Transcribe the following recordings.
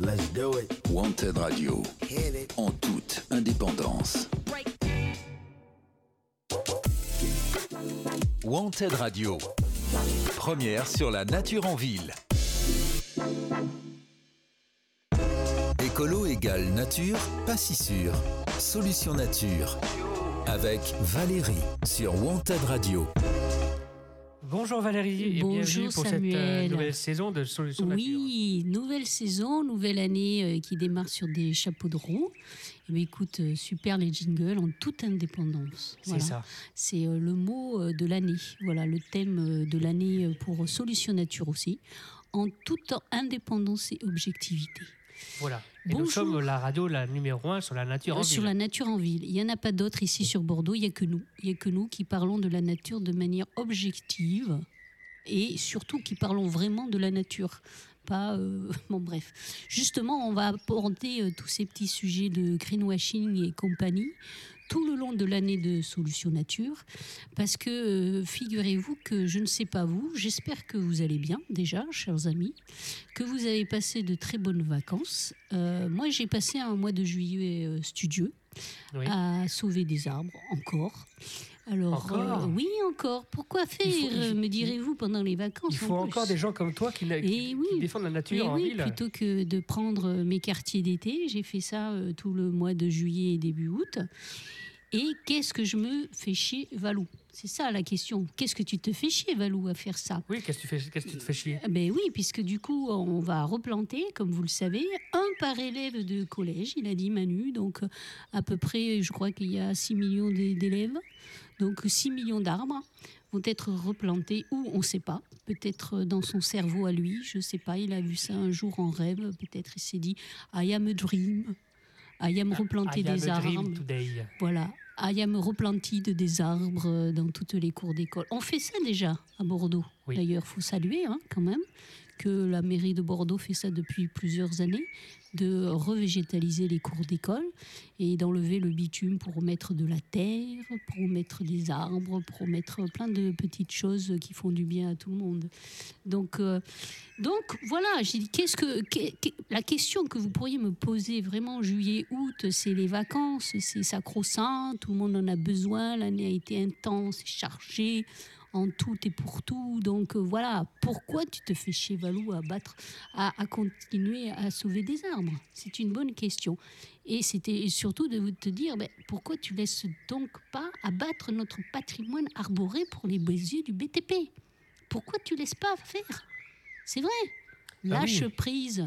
Let's do it. Wanted Radio, en toute indépendance. Wanted Radio, première sur la nature en ville. Écolo égale nature, pas si sûr. Solution nature. Avec Valérie sur Wanted Radio. Bonjour Valérie et Bonjour bienvenue pour Samuel. cette euh, nouvelle saison de Solutions Nature. Oui, nouvelle saison, nouvelle année euh, qui démarre sur des chapeaux de roue. Eh bien, écoute, euh, super les jingles en toute indépendance. C'est Voilà. ça. C'est euh, le mot euh, de l'année. Voilà, le thème euh, de l'année euh, pour Solutions Nature aussi. En toute indépendance et objectivité. Voilà. Et nous Bonjour. sommes la radio la numéro 1 sur la nature en Euh, sur ville. la nature en ville. Il n'y en a pas d'autres ici sur Bordeaux, il n'y a que nous. Il n'y a que nous qui parlons de la nature de manière objective et surtout qui parlons vraiment de la nature. Pas. euh, bon, bref. Justement, on va aborder euh, tous ces petits sujets de greenwashing et compagnie tout le long de l'année de Solutions Nature. Parce que euh, figurez-vous que je ne sais pas vous, j'espère que vous allez bien déjà, chers amis, que vous avez passé de très bonnes vacances. Euh, moi, j'ai passé un mois de juillet euh, studieux Oui. à sauver des arbres, encore. Alors, Encore? euh, oui, encore. Pourquoi faire, faut- me direz-vous, pendant les vacances Il faut en encore plus des gens comme toi qui, la- qui- Et oui. qui défendent la nature Mais en oui, ville. plutôt que de prendre mes quartiers d'été, j'ai fait ça euh, tout le mois de juillet et début août. Et qu'est-ce que je me fais chier, Valou? C'est ça la question. Qu'est-ce que tu te fais chier, Valou, à faire ça? Oui, qu'est-ce que tu que tu te fais chier? Eh Ben oui, puisque du coup, on va replanter, comme vous le savez, un par élève de collège, il a dit Manu. Donc, euh, à peu près, je crois qu'il y a 6 millions d'é- d'élèves. Donc, 6 millions d'arbres vont être replantés ou on ne sait pas. Peut-être dans son cerveau à lui, je ne sais pas. Il a vu ça un jour en rêve. Peut-être il s'est dit I am a dream. I am replanter I am des arbres. today. Voilà. I am replantide des arbres dans toutes les cours d'école. On fait ça déjà à Bordeaux. Oui. D'ailleurs, faut saluer hein, quand même que la mairie de Bordeaux fait ça depuis plusieurs années, de revégétaliser les cours d'école et d'enlever le bitume pour mettre de la terre, pour mettre des arbres, pour mettre plein de petites choses qui font du bien à tout le monde. Donc, euh, donc voilà, qu'est-ce que, la question que vous pourriez me poser vraiment juillet, août, c'est les vacances, c'est sacro-saint, tout le monde en a besoin, l'année a été intense, chargée en tout et pour tout. Donc euh, voilà, pourquoi tu te fais chez Valou à battre, à, à continuer à sauver des arbres? C'est une bonne question. Et c'était surtout de te dire, ben, pourquoi tu laisses donc pas abattre notre patrimoine arboré pour les béziers du BTP Pourquoi tu laisses pas faire? C'est vrai. Ah Lâche oui. prise.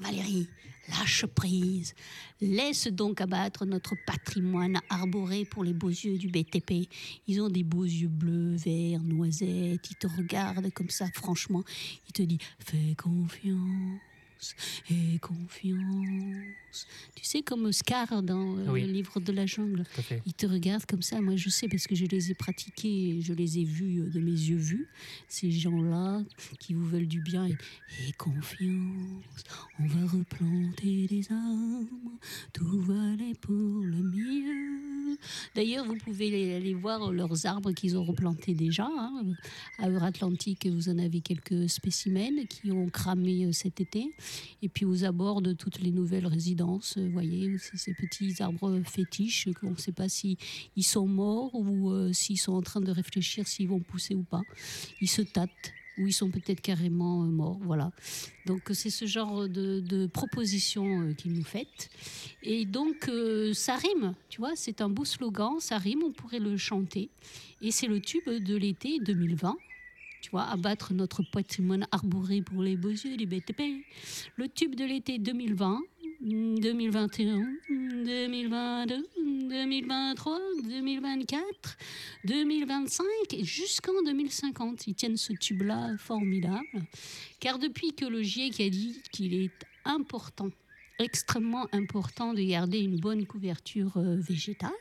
Valérie, lâche prise. Laisse donc abattre notre patrimoine arboré pour les beaux yeux du BTP. Ils ont des beaux yeux bleus, verts, noisettes. Ils te regardent comme ça, franchement. Ils te disent Fais confiance. Et confiance. Tu sais, comme Scar dans euh, Oui. le livre de la jungle. Ils te regardent comme ça. Moi, je sais parce que je les ai pratiqués, je les ai vus euh, de mes yeux vus. Ces gens-là qui vous veulent du bien et, et confiance. On va replanter des arbres. Tout va aller pour le mieux. D'ailleurs, vous pouvez aller- aller voir leurs arbres qu'ils ont replantés déjà. hein. À Euratlantique, vous en avez quelques spécimens qui ont cramé euh, cet été. Et puis aux abords de toutes les nouvelles résidences, vous voyez, ces petits arbres fétiches qu'on ne sait pas si ils sont morts ou euh, s'ils sont en train de réfléchir s'ils vont pousser ou pas. Ils se tâtent ou ils sont peut-être carrément euh, morts. Voilà. Donc euh, c'est ce genre de, proposition qu'ils nous faites. Et donc ça rime, tu vois, c'est un beau slogan, ça rime, on pourrait le chanter. Et c'est le tube de l'été 2020. Tu vois, abattre notre patrimoine arboré pour les beaux yeux du BTP. Le tube de l'été 2020, 2021, 2022, 2023, 2024, 2025 et jusqu'en 2050. Ils tiennent ce tube-là formidable. Car depuis que le GIEC a dit qu'il est important, extrêmement important de garder une bonne couverture euh, végétale,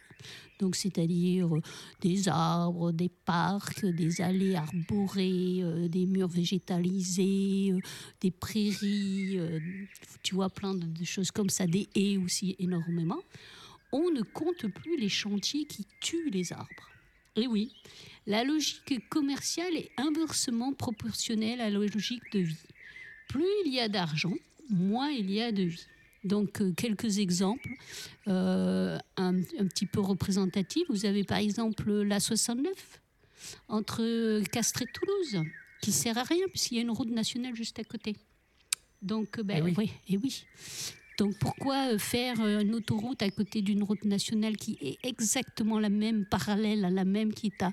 donc c'est-à-dire euh, des arbres, des parcs, des allées arborées, euh, des murs végétalisés, euh, des prairies, tu vois, plein de, de choses comme ça, des haies aussi énormément. On ne compte plus les chantiers qui tuent les arbres. Et oui, la logique commerciale est inversement proportionnelle à la logique de vie. Plus il y a d'argent, moins il y a de vie. Donc, euh, quelques exemples, euh, un, un petit peu représentatifs. Vous avez par exemple la 69 entre Castres et Toulouse, qui sert à rien puisqu'il y a une route nationale juste à côté. Donc, euh, ben, Eh oui. oui, et oui. Donc pourquoi faire une autoroute à côté d'une route nationale qui est exactement la même, parallèle à la même, qui est à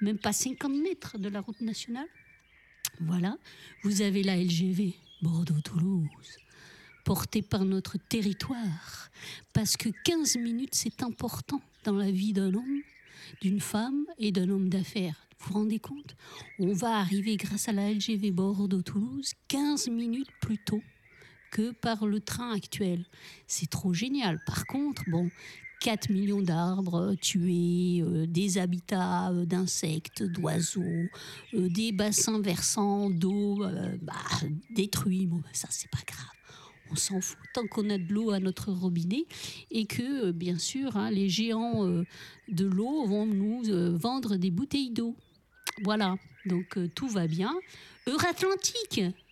même pas 50 mètres de la route nationale? Voilà. Vous avez la LGV Bordeaux-Toulouse, portée par notre territoire, parce que 15 minutes, c'est important dans la vie d'un homme, d'une femme et d'un homme d'affaires. Vous vous rendez compte? On va arriver grâce à la LGV Bordeaux-Toulouse 15 minutes plus tôt que par le train actuel. C'est trop génial. Par contre, bon, 4 millions d'arbres tués, euh, des habitats euh, d'insectes, d'oiseaux, euh, des bassins versants d'eau bah, détruits. Bah, ça, c'est pas grave. On s'en fout tant qu'on a de l'eau à notre robinet et que, euh, bien sûr, hein, les géants euh, de l'eau vont nous euh, vendre des bouteilles d'eau. Voilà, donc tout va bien. Euratlantique, Magnifique.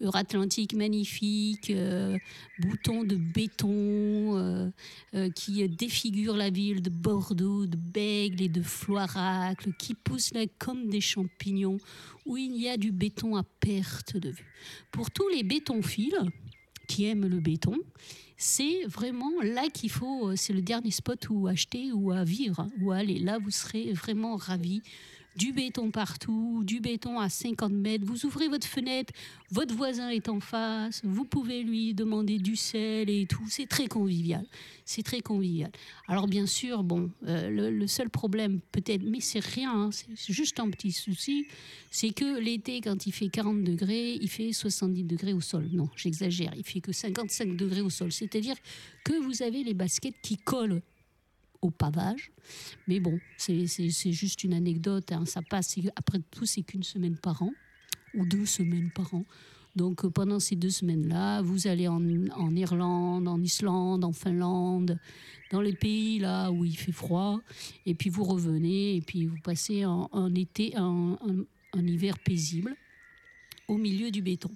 Euratlantique magnifique, euh, bouton de béton euh, euh, qui défigure la ville de Bordeaux, de Bègle et de Floiracle, qui pousse là comme des champignons, où il y a du béton à perte de vue. Pour tous les bétonphiles qui aiment le béton, c'est vraiment là qu'il faut, c'est le dernier spot où acheter ou à vivre, hein, à aller. Là, vous serez vraiment ravis du béton partout, du béton à 50 mètres. Vous ouvrez votre fenêtre, votre voisin est en face, vous pouvez lui demander du sel et tout. C'est très convivial. C'est très convivial. Alors bien sûr, bon, euh, le, seul problème peut-être, mais c'est rien, hein, c'est c'est juste un petit souci, c'est que l'été, quand il fait 40 degrés, il fait 70 degrés au sol. Non, j'exagère, il fait que 55 degrés au sol. C'est-à-dire que vous avez les baskets qui collent au pavage. Mais bon, c'est juste une anecdote. hein, Ça passe. Après tout, c'est qu'une semaine par an ou deux semaines par an. Donc euh, pendant ces deux semaines-là, vous allez en, Irlande, en Islande, en Finlande, dans les pays là où il fait froid, et puis vous revenez et puis vous passez un, été, un- un hiver paisible au milieu du béton.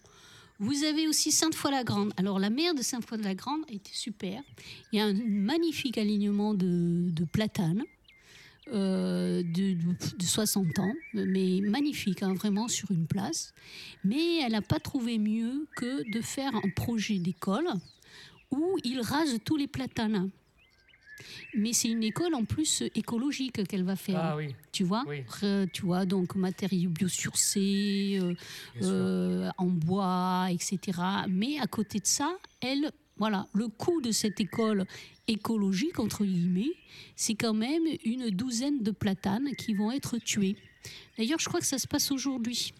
Vous avez aussi Sainte-Foy-la-Grande. Alors la mer de Sainte-Foy-la-Grande était super. Il y a un magnifique alignement de, platanes euh, de 60 ans, mais magnifique, hein, vraiment sur une place. Mais elle n'a pas trouvé mieux que de faire un projet d'école où il rase tous les platanes. Mais c'est une école en plus écologique qu'elle va faire. Ah oui, Tu vois, Oui. Tu vois, donc matériaux biosourcés, euh, euh, en bois, etc. Mais à côté de ça, elle, voilà, le coût de cette école écologique, entre guillemets, c'est quand même une douzaine de platanes qui vont être tués. D'ailleurs, je crois que ça se passe aujourd'hui.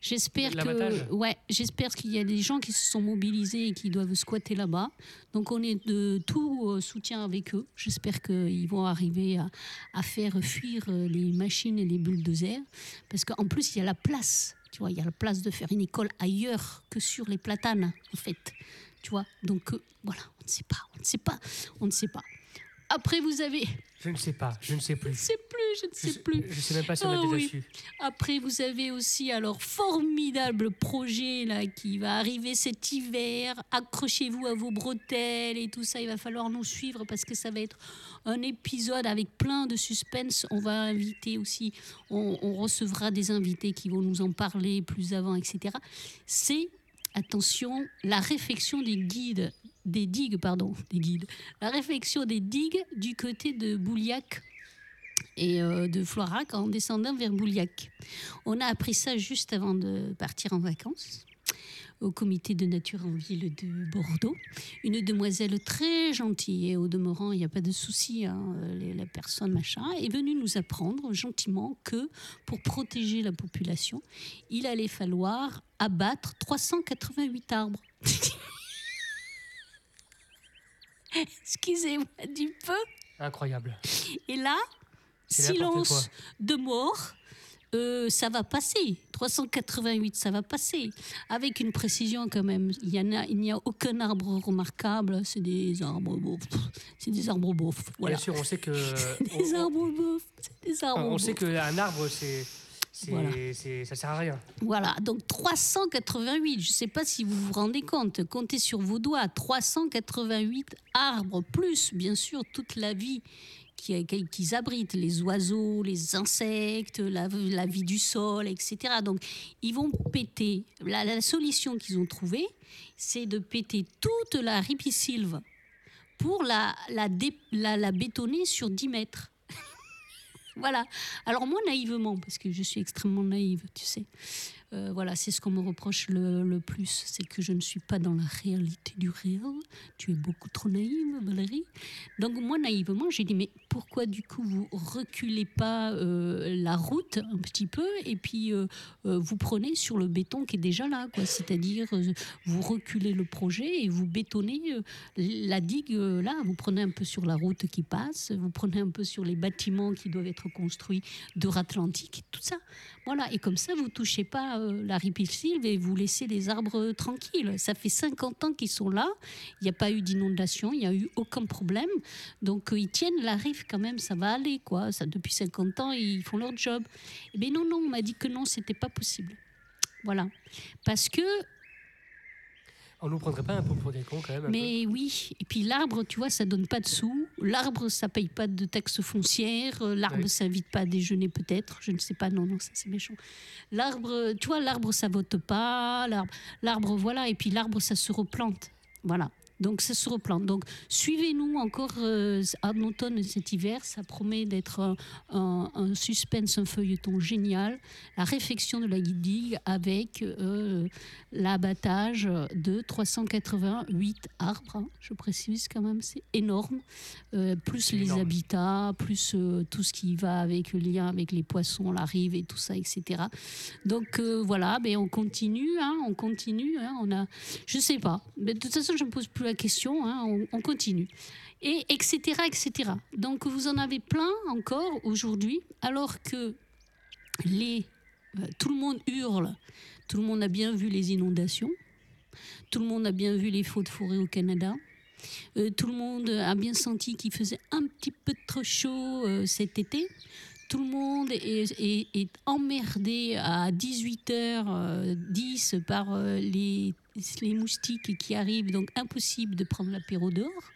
J'espère que, ouais, j'espère qu'il y a des gens qui se sont mobilisés et qui doivent squatter là-bas. Donc, on est de tout euh, soutien avec eux. J'espère qu'ils vont arriver à, à faire fuir euh, les machines et les bulldozers. Parce qu'en plus, il y a la place. Tu vois, il y a la place de faire une école ailleurs que sur les platanes, en fait. Tu vois, donc euh, voilà, on ne sait pas, on ne sait pas, on ne sait pas. Après, vous avez. je ne sais pas, je ne sais Je ne plus. sais plus, je ne Je sais sais, plus. je sais même pas si on a Ah déjà oui. su. Après, vous avez aussi alors formidable projet là qui va arriver cet hiver. Accrochez-vous à vos bretelles et tout ça. Il va falloir nous suivre parce que ça va être un épisode avec plein de suspense. On va inviter aussi, on, on recevra des invités qui vont nous en parler plus avant, etc. C'est attention la réfection des guides, des digues pardon, des guides. La réfection des digues du côté de Bouliac et euh, de Floirac en descendant vers Bouliac. On a appris ça juste avant de partir en vacances au comité de nature en ville de Bordeaux. Une demoiselle très gentille, et au demeurant, il n'y a pas de souci, hein, la personne machin, est venue nous apprendre gentiment que pour protéger la population, il allait falloir abattre 388 arbres. Excusez-moi du peu. Incroyable. Et là, silence de mort. euh, ça va passer. 388, ça va passer. Avec une précision quand même. Il y en a, n'y a aucun arbre remarquable. C'est des arbres beaufs. C'est des arbres beaufs. Voilà. Bien sûr, on sait que. Des on- arbres beaufs. C'est des arbres on, on sait beaufs. qu'un arbre, c'est. Voilà. ça sert à rien. Voilà, donc 388, je ne sais pas si vous vous rendez compte, comptez sur vos doigts, 388 arbres, plus bien sûr toute la vie qui- qui- qu'ils abritent, les oiseaux, les insectes, la, la vie du sol, etc. Donc ils vont péter, la, la solution qu'ils ont trouvée, c'est de péter toute la ripisylve pour la, la, dé- la- la bétonner sur 10 mètres. Voilà. Alors moi, naïvement, parce que je suis extrêmement naïve, tu sais, euh, voilà, c'est ce qu'on me reproche le, le plus, c'est que je ne suis pas dans la réalité du réel. Tu es beaucoup trop naïve, Valérie. Donc moi, naïvement, j'ai dit, mais pourquoi du coup vous reculez pas euh, la route un petit peu et puis euh, vous prenez sur le béton qui est déjà là, quoi. C'est-à-dire, vous reculez le projet et vous bétonnez la digue là. Vous prenez un peu sur la route qui passe, vous prenez un peu sur les bâtiments qui doivent être construits d'Euratlantique, tout ça. Voilà, et comme ça, vous touchez pas euh, la ripisylve et vous laissez les arbres tranquilles. Ça fait 50 ans qu'ils sont là, il n'y a pas eu d'inondation, il n'y a eu aucun problème. Donc, euh, ils tiennent la rive quand même, ça va aller, quoi. Ça, depuis 50 ans, ils font leur job. Eh bien non, non, on m'a dit que non, c'était pas possible. Voilà. Parce que On nous prendrait pas un peu pour des cons quand même peu mais oui, et puis l'arbre, tu vois, ça donne pas de sous. L'arbre, ça paye pas de taxes foncières. Euh, L'arbre, Oui. ça invite pas à déjeuner peut-être. Je ne sais pas. Non, non, ça c'est méchant. L'arbre, tu vois, l'arbre, ça vote pas. L'arbre, l'arbre, voilà. Et puis l'arbre, ça se replante. Voilà. Donc ça se replante. Donc suivez-nous encore euh, en automne et cet hiver. Ça promet d'être un, un- un suspense, un feuilleton génial. La réfection de la digue avec euh, l'abattage de 388 arbres. hein, je précise quand même, c'est énorme. Euh, plus les énorme. habitats, plus euh, tout ce qui va avec le lien avec les poissons, la rive et tout ça, etc. Donc voilà, ben on continue, hein, on continue. hein, on a, je sais pas, mais de toute façon je ne me pose plus la question, hein, on, on continue. Et etc. etc. Donc vous en avez plein encore aujourd'hui, alors que les, euh, tout le monde hurle, tout le monde a bien vu les inondations, tout le monde a bien vu les feux de forêt au Canada. Euh, tout le monde a bien senti qu'il faisait un petit peu trop chaud euh, cet été. Tout le monde est, emmerdé à 18h10 par euh, les, les moustiques qui arrivent, donc impossible de prendre l'apéro dehors.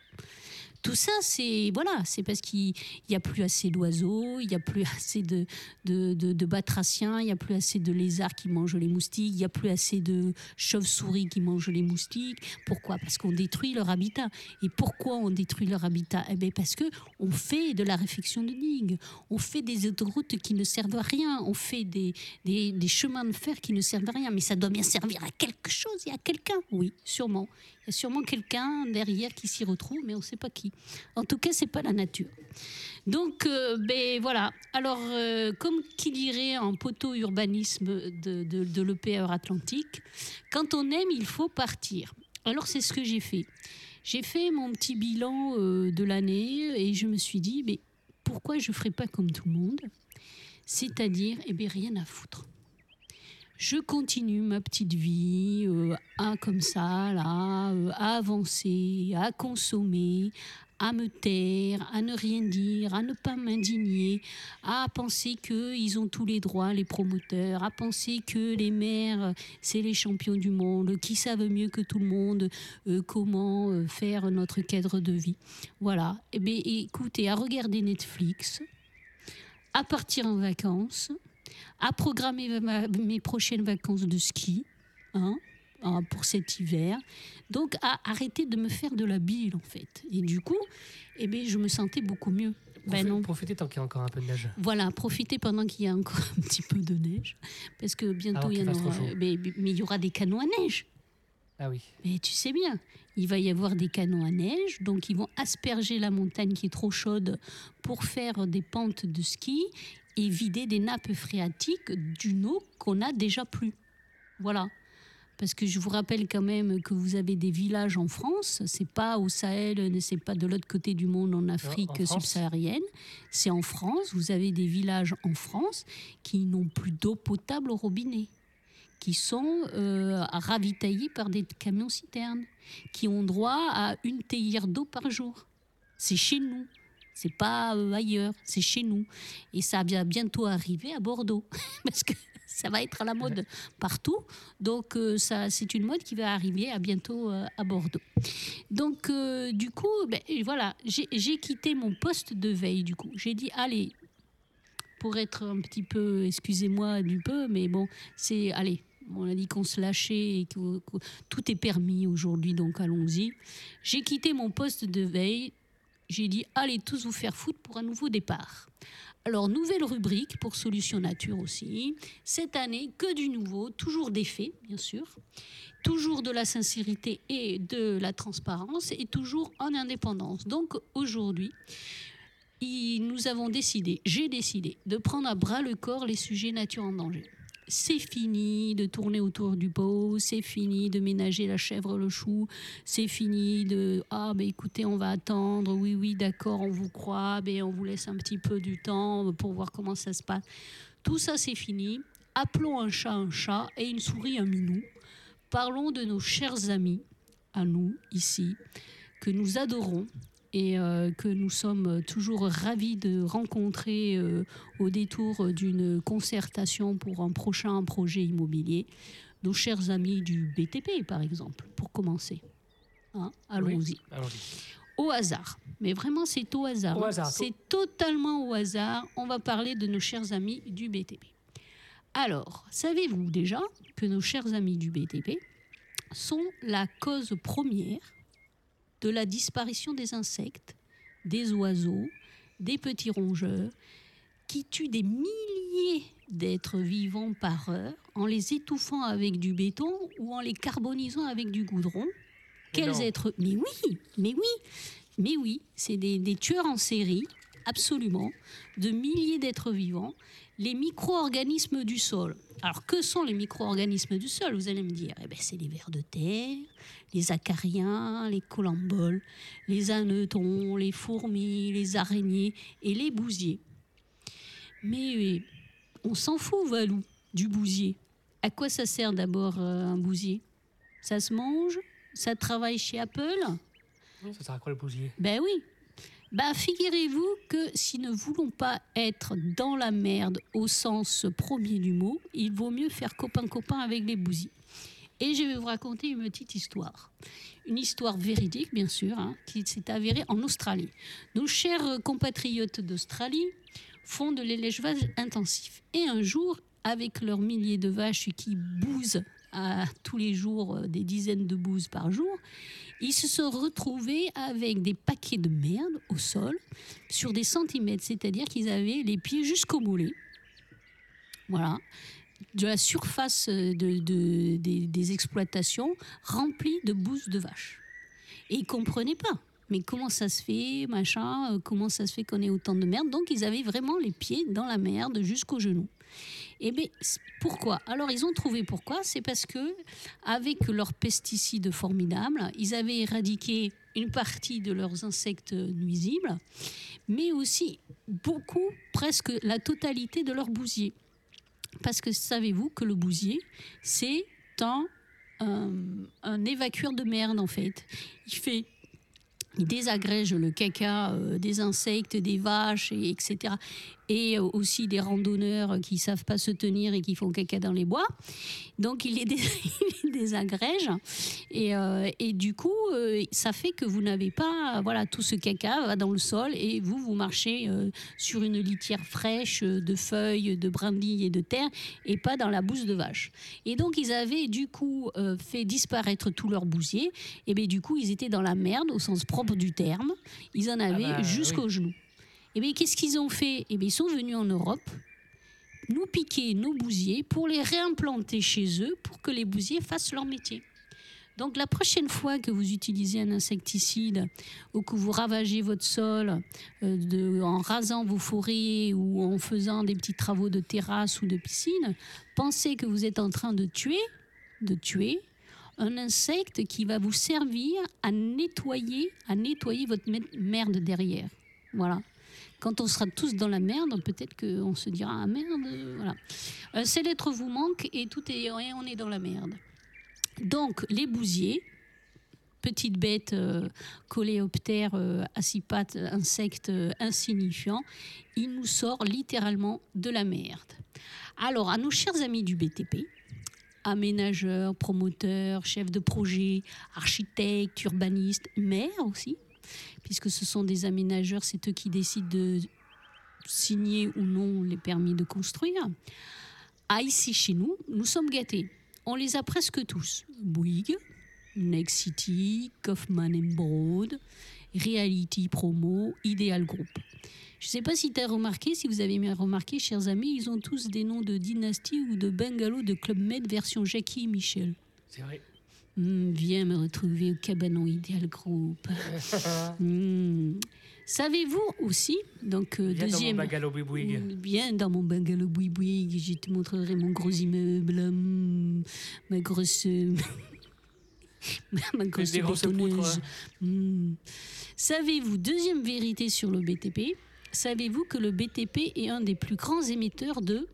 Tout ça, c'est voilà, c'est parce qu'il n'y a plus assez d'oiseaux, il n'y a plus assez de, de, de- batraciens, il n'y a plus assez de lézards qui mangent les moustiques, il n'y a plus assez de chauves-souris qui mangent les moustiques. Pourquoi? Parce qu'on détruit leur habitat. Et pourquoi on détruit leur habitat? Eh bien parce que on fait de la réfection de digues, on fait des autoroutes qui ne servent à rien, on fait des, des, des chemins de fer qui ne servent à rien. Mais ça doit bien servir à quelque chose et à quelqu'un. Oui, sûrement. Il y a sûrement quelqu'un derrière qui s'y retrouve, mais on ne sait pas qui. En tout cas, c'est pas la nature. Donc, euh, ben voilà. Alors, euh, comme qui dirait en poteau urbanisme de, de, de l'EPR Atlantique, quand on aime, il faut partir. Alors, c'est ce que j'ai fait. J'ai fait mon petit bilan euh, de l'année et je me suis dit, mais pourquoi je ne ferais pas comme tout le monde? C'est-à-dire, eh bien, rien à foutre. Je continue ma petite vie euh, à comme ça, là, euh, à avancer, à consommer, à me taire, à ne rien dire, à ne pas m'indigner, à penser qu'ils ont tous les droits, les promoteurs, à penser que les maires, c'est les champions du monde, qui savent mieux que tout le monde euh, comment faire notre cadre de vie. Voilà. Eh bien, écoutez, à regarder Netflix, à partir en vacances, à programmer ma- mes prochaines vacances de ski hein, hein, pour cet hiver. Donc à arrêter de me faire de la bile en fait. Et du coup, eh ben, je me sentais beaucoup mieux. Ben non. Profitez tant qu'il y a encore un peu de neige. Voilà, profitez pendant qu'il y a encore un petit peu de neige, parce que bientôt il y en aura. Mais, mais il y aura des canons à neige. Ah oui. Mais tu sais bien, il va y avoir des canons à neige, donc ils vont asperger la montagne qui est trop chaude pour faire des pentes de ski et vider des nappes phréatiques d'une eau qu'on a déjà plus. Voilà. Parce que je vous rappelle quand même que vous avez des villages en France, c'est pas au Sahel, c'est pas de l'autre côté du monde en Afrique en France. subsaharienne, c'est en France, vous avez des villages en France qui n'ont plus d'eau potable au robinet qui sont euh, ravitaillés par des camions-citernes, qui ont droit à une théière d'eau par jour. C'est chez nous. C'est pas euh, ailleurs, c'est chez nous. Et ça va bientôt arriver à Bordeaux, parce que ça va être à la mode partout. Donc euh, ça, c'est une mode qui va arriver à bientôt euh, à Bordeaux. Donc du coup, ben, voilà, j'ai quitté mon poste de veille. Du coup, j'ai dit allez, pour être un petit peu, excusez-moi du peu, mais bon, c'est allez. On a dit qu'on se lâchait et que tout est permis aujourd'hui, donc allons-y. J'ai quitté mon poste de veille. J'ai dit allez tous vous faire foutre pour un nouveau départ. Alors, nouvelle rubrique pour Solution Nature aussi. Cette année, que du nouveau, toujours des faits, bien sûr. Toujours de la sincérité et de la transparence et toujours en indépendance. Donc, aujourd'hui, nous avons décidé, j'ai décidé, de prendre à bras le corps les sujets nature en danger. C'est fini de tourner autour du pot, c'est fini de ménager la chèvre, le chou, c'est fini de ah ben écoutez on va attendre oui oui d'accord on vous croit mais on vous laisse un petit peu du temps pour voir comment ça se passe. Tout ça c'est fini. Appelons un chat un chat et une souris un minou. Parlons de nos chers amis à nous ici que nous adorons et euh, que nous sommes toujours ravis de rencontrer euh, au détour d'une concertation pour un prochain projet immobilier nos chers amis du BTP par exemple pour commencer Hein, Allons-y. Oui. Au hasard. Mais vraiment, c'est au hasard. Au hein. hasard. C'est totalement au hasard. On va parler de nos chers amis du BTP. Alors, savez-vous déjà que nos chers amis du BTP sont la cause première de la disparition des insectes, des oiseaux, des petits rongeurs, qui tuent des milliers d'êtres vivants par heure en les étouffant avec du béton ou en les carbonisant avec du goudron quels Non. êtres Mais oui, mais oui, mais oui, c'est des, des tueurs en série, absolument, de milliers d'êtres vivants, les micro-organismes du sol. Alors, que sont les micro-organismes du sol Vous allez me dire, eh ben, c'est les vers de terre, les acariens, les colamboles, les anetons, les fourmis, les araignées et les bousiers. Mais euh, on s'en fout, Valou, du bousier. À quoi ça sert d'abord euh, un bousier? Ça se mange? Ça travaille chez Apple? Ça sert à quoi le bousier? Ben oui. Ben figurez-vous que si ne voulons pas être dans la merde au sens premier du mot, il vaut mieux faire copain-copain avec les bousiers. Et je vais vous raconter une petite histoire. Une histoire véridique, bien sûr, hein, qui s'est avérée en Australie. Nos chers compatriotes d'Australie font de l'élevage intensif. Et un jour, avec leurs milliers de vaches qui bousent à tous les jours euh, des dizaines de bouses par jour, ils se sont retrouvés avec des paquets de merde au sol sur des centimètres, c'est-à-dire qu'ils avaient les pieds jusqu'au mollet. Voilà. De la surface de- des, exploitations remplie de bouses de vaches. Et ils comprenaient pas. Mais comment ça se fait, machin, euh, comment ça se fait qu'on ait autant de merde? Donc ils avaient vraiment les pieds dans la merde jusqu'aux genoux. Et bien pourquoi? Alors ils ont trouvé pourquoi, c'est parce que avec leurs pesticides formidables, ils avaient éradiqué une partie de leurs insectes nuisibles, mais aussi beaucoup, presque la totalité de leurs bousiers. Parce que savez-vous que le bousier, c'est un, un, un évacueur de merde en fait. Il fait il désagrège le caca euh, des insectes, des vaches, et, etc. Et euh, aussi des randonneurs qui savent pas se tenir et qui font caca dans les bois. Donc il les, dé- il les désagrège. Et, euh, et du coup, euh, ça fait que vous n'avez pas, voilà, tout ce caca va dans le sol et vous, vous marchez euh, sur une litière fraîche de feuilles, de brindilles et de terre et pas dans la bouse de vache. Et donc ils avaient du coup fait disparaître tous leurs bousiers et bien du coup ils étaient dans la merde au sens propre du terme. Ils en avaient bah, jusqu'aux genoux. Et bien qu'est-ce qu'ils ont fait? Et bien ils sont venus en Europe nous piquer nos bousiers pour les réimplanter chez eux pour que les bousiers fassent leur métier. Donc la prochaine fois que vous utilisez un insecticide ou que vous ravagez votre sol euh, en rasant vos forêts ou en faisant des petits travaux de terrasse ou de piscine, pensez que vous êtes en train de tuer, de tuer un insecte qui va vous servir à nettoyer, à nettoyer votre me- merde derrière. Voilà. Quand on sera tous dans la merde, peut-être qu'on se dira ah merde, euh, voilà. Un seul être vous manque et tout est, on est dans la merde. Donc les bousiers, petite bête euh, coléoptère euh, à six pattes, insecte euh, insignifiant, il nous sort littéralement de la merde. Alors, à nos chers amis du BTP, aménageurs, promoteurs, chefs de projet, architectes, urbanistes, maires aussi, puisque ce sont des aménageurs, c'est eux qui décident de signer ou non les permis de construire. Ah, ici, chez nous, nous sommes gâtés. On les a presque tous. Bouygues, Next City, Kaufman Broad, Reality Promo, Ideal Group. Je ne sais pas si tu as remarqué, si vous avez bien remarqué, chers amis, ils ont tous des noms de dynastie ou de bungalow de Club Med version Jackie et Michel. C'est vrai. Hmm, viens me retrouver au cabanon Ideal Group. Hmm. Savez-vous aussi, donc euh, Viens dans mon deuxième, bungalow Bouygues. Mm, Viens dans mon bungalow boui je te montrerai mon gros immeuble, mm, ma grosse. ma grosse bétonneuse. Mm. Savez-vous, deuxième vérité sur le BTP, savez-vous que le BTP est un des plus grands émetteurs de.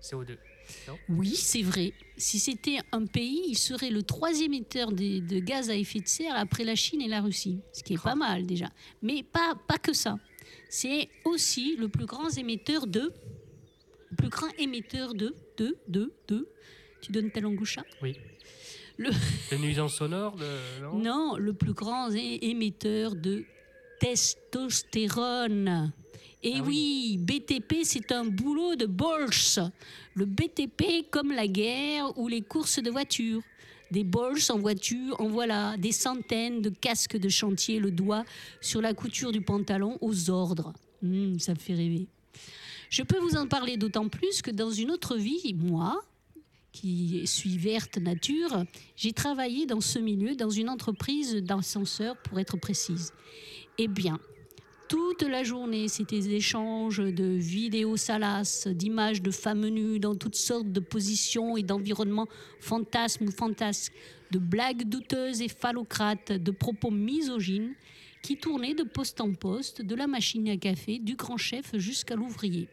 CO2. Oui, c'est vrai. Si c'était un pays, il serait le troisième émetteur de, de gaz à effet de serre après la Chine et la Russie, ce qui est pas mal déjà. Mais pas, pas que ça. C'est aussi le plus grand émetteur de... Le plus grand émetteur de... De... De... De... Tu donnes ta langue au chat? Oui. Le- De nuisances sonores non? Non, le plus grand émetteur de testostérone. Et Ah oui, BTP, c'est un boulot de bolche. Le BTP comme la guerre ou les courses de voitures. Des bolches en voiture, en voilà, des centaines de casques de chantier, le doigt sur la couture du pantalon aux ordres. Hum, ça me fait rêver. Je peux vous en parler d'autant plus que dans une autre vie, moi, qui suis verte nature, j'ai travaillé dans ce milieu, dans une entreprise d'ascenseurs, pour être précise. Eh bien, toute la journée, c'était des échanges de vidéos salaces, d'images de femmes nues dans toutes sortes de positions et d'environnements fantasmes ou fantasques, de blagues douteuses et phallocrates, de propos misogynes qui tournaient de poste en poste, de la machine à café, du grand chef jusqu'à l'ouvrier.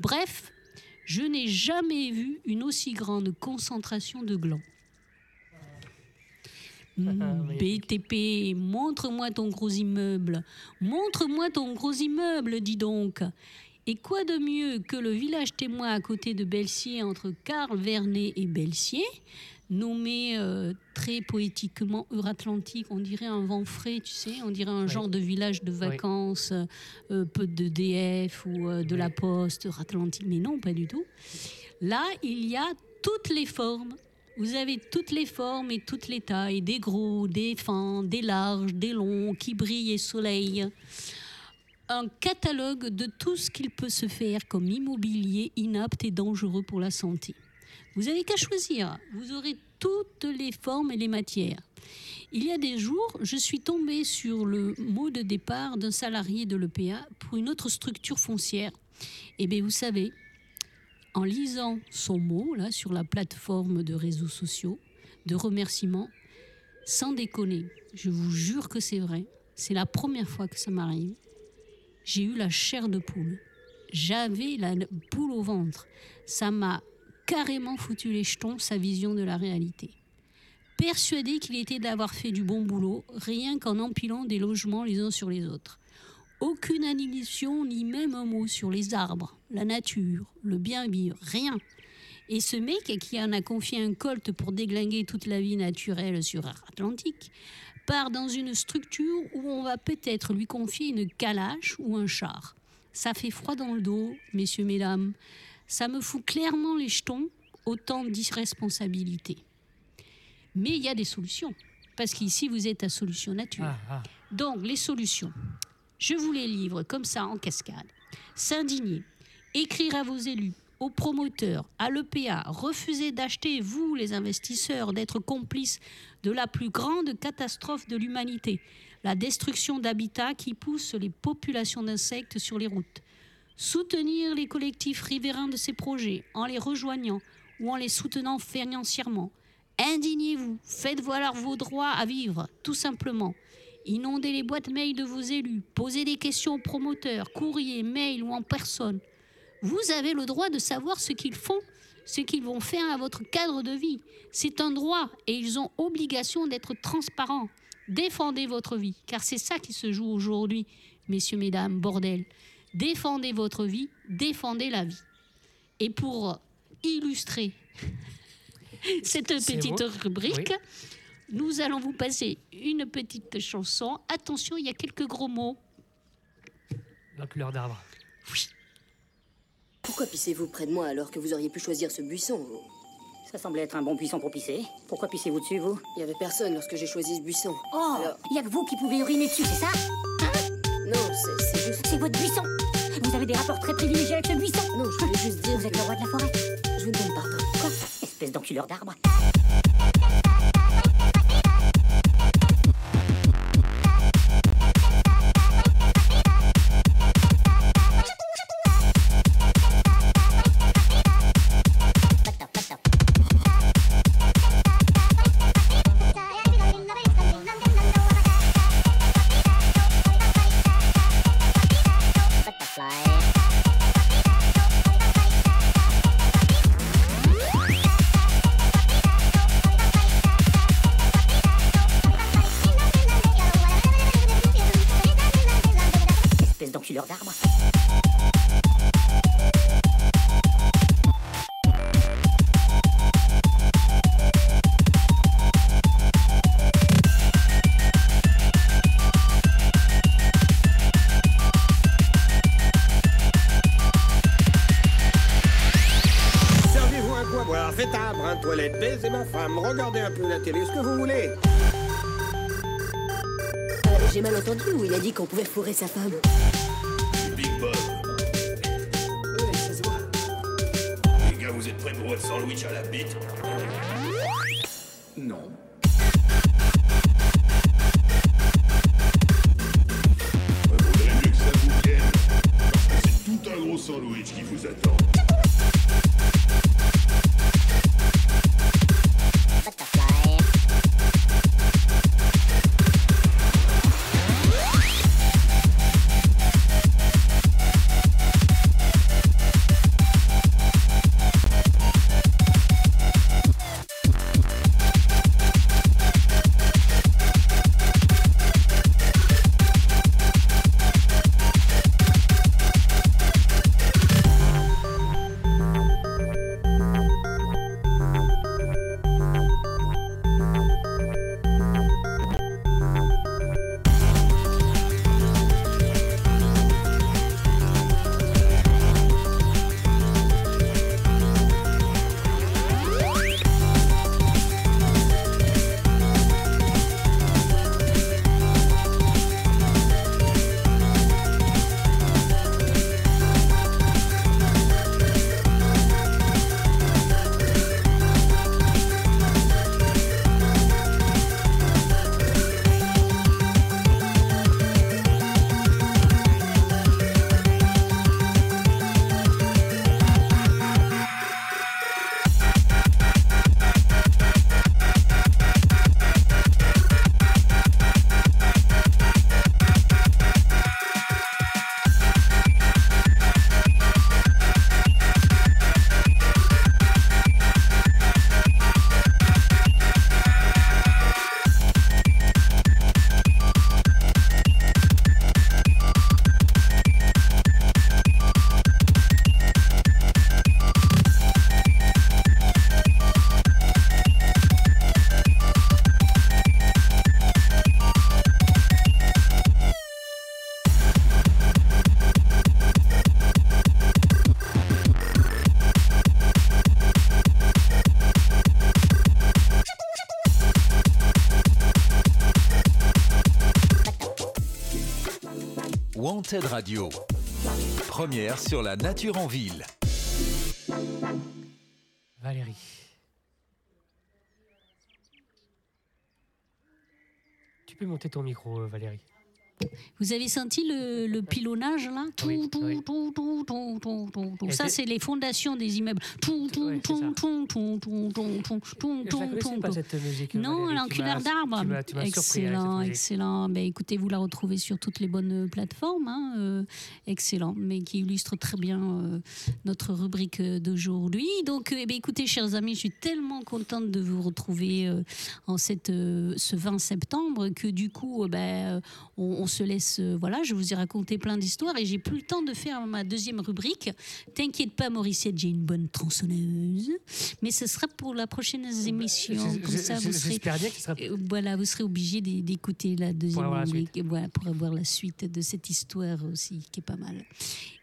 Bref, je n'ai jamais vu une aussi grande concentration de glands. Hmm, BTP, montre-moi ton gros immeuble. Montre-moi ton gros immeuble, dis donc. Et quoi de mieux que le village témoin à côté de Belsier, entre Carl Vernet et Belsier, nommé euh, très poétiquement Euratlantique, on dirait un vent frais, tu sais, on dirait un Oui. genre de village de vacances, euh, peu de DF ou euh, de la. Poste, Euratlantique, mais non, pas du tout. Là, il y a toutes les formes. Vous avez toutes les formes et toutes les tailles, des gros, des fins, des larges, des longs, qui brillent et soleil. Un catalogue de tout ce qu'il peut se faire comme immobilier inapte et dangereux pour la santé. Vous avez qu'à choisir, vous aurez toutes les formes et les matières. Il y a des jours, je suis tombée sur le mot de départ d'un salarié de l'EPA pour une autre structure foncière. Eh bien, vous savez, en lisant son mot sur la plateforme de réseaux sociaux de remerciements, sans déconner, je vous jure que c'est vrai, c'est la première fois que ça m'arrive. J'ai eu la chair de poule. J'avais la poule au ventre. Ça m'a carrément foutu les jetons sa vision de la réalité. Persuadé qu'il était d'avoir fait du bon boulot, rien qu'en empilant des logements les uns sur les autres. Aucune annihilation ni même un mot sur les arbres, la nature, le bien vivre, rien. Et ce mec qui en a confié un colt pour déglinguer toute la vie naturelle sur Atlantique part dans une structure où on va peut-être lui confier une calache ou un char. Ça fait froid dans le dos, messieurs, mesdames. Ça me fout clairement les jetons, autant d'irresponsabilité. Mais il y a des solutions. Parce qu'ici, vous êtes à Solution Nature. Ah, ah. Donc, les solutions. Je vous les livre comme ça en cascade. S'indigner, écrire à vos élus, aux promoteurs, à l'EPA, refuser d'acheter, vous les investisseurs, d'être complices de la plus grande catastrophe de l'humanité, la destruction d'habitats qui pousse les populations d'insectes sur les routes. Soutenir les collectifs riverains de ces projets en les rejoignant ou en les soutenant financièrement. Indignez-vous, faites valoir vos droits à vivre, tout simplement. Inondez les boîtes mail de vos élus, posez des questions aux promoteurs, courrier, mail ou en personne. Vous avez le droit de savoir ce qu'ils font ce qu'ils vont faire à votre cadre de vie. C'est un droit et ils ont obligation d'être transparents. Défendez votre vie, car c'est ça qui se joue aujourd'hui, messieurs, mesdames, bordel. Défendez votre vie, défendez la vie. Et pour illustrer cette petite rubrique, Oui. Nous allons vous passer une petite chanson. Attention, il y a quelques gros mots. La couleur d'arbre. Pourquoi pissez-vous près de moi alors que vous auriez pu choisir ce buisson Ça semblait être un bon buisson pour pisser. Pourquoi pissez-vous dessus, vous? Il y avait personne lorsque j'ai choisi ce buisson. Oh Alors- Il y a que vous qui pouvez uriner dessus, c'est ça? Non, c'est c'est juste. C'est votre buisson Vous avez des rapports très privilégiés avec ce buisson Non, je voulais juste dire. Vous êtes le roi de la forêt Je vous demande pardon. Quoi? Espèce d'enculeur d'arbre regardez un peu la télé, ce que vous voulez. Euh, j'ai mal entendu où il a dit qu'on pouvait fourrer sa femme. Radio. Première sur la nature en ville. Valérie. Tu peux monter ton micro, euh, Valérie. Vous avez senti le, le pilonnage là Tout, Oui, tout, oui. tout, tout, tout, tout, tout, tout. Et Ça, c'est- les fondations des immeubles. Tout, tout, tout, tout, tout, tout, tout, tout, tout, pas cette musique. Non, d'arbre. Excellent, excellent. Ben, écoutez, vous la retrouvez sur toutes les bonnes plateformes. hein, euh, excellent, mais qui illustre très bien euh, notre rubrique euh, d'aujourd'hui. Donc, euh, eh ben, écoutez, chers amis, je suis tellement contente de vous retrouver euh, en cette, euh, ce 20 septembre que du coup, euh, ben, euh, on, on se laisse. euh, voilà, je vous ai raconté plein d'histoires et j'ai plus le temps de faire ma deuxième rubrique. T'inquiète pas, Mauriciette, j'ai une bonne tronçonneuse. Mais ce sera pour la prochaine émission. J- Comme ça, vous serez sera. euh, Voilà, vous serez obligé d'é- d'écouter la deuxième la rubrique, voilà, pour avoir la suite de cette histoire aussi, qui est pas mal.